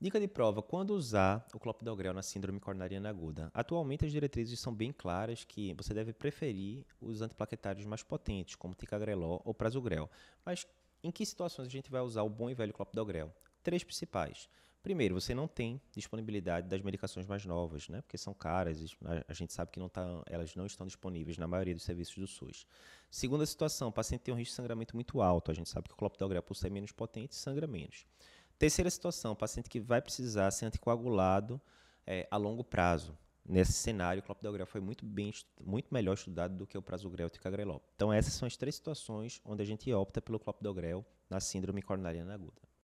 Dica de prova: quando usar o clopidogrel na síndrome coronariana aguda? Atualmente as diretrizes são bem claras que você deve preferir os antiplaquetários mais potentes, como ticagrelor ou prasugrel. Mas em que situações a gente vai usar o bom e velho clopidogrel? Três principais. Primeiro, você não tem disponibilidade das medicações mais novas, né? Porque são caras, a gente sabe que não tá, elas não estão disponíveis na maioria dos serviços do SUS. Segunda situação, o paciente tem um risco de sangramento muito alto. A gente sabe que o clopidogrel, por ser menos potente, sangra menos. Terceira situação, paciente que vai precisar ser anticoagulado é, a longo prazo. Nesse cenário, o clopidogrel foi muito, bem, muito melhor estudado do que o prasugrel e o ticagrelol. Então, essas são as três situações onde a gente opta pelo clopidogrel na síndrome coronariana aguda.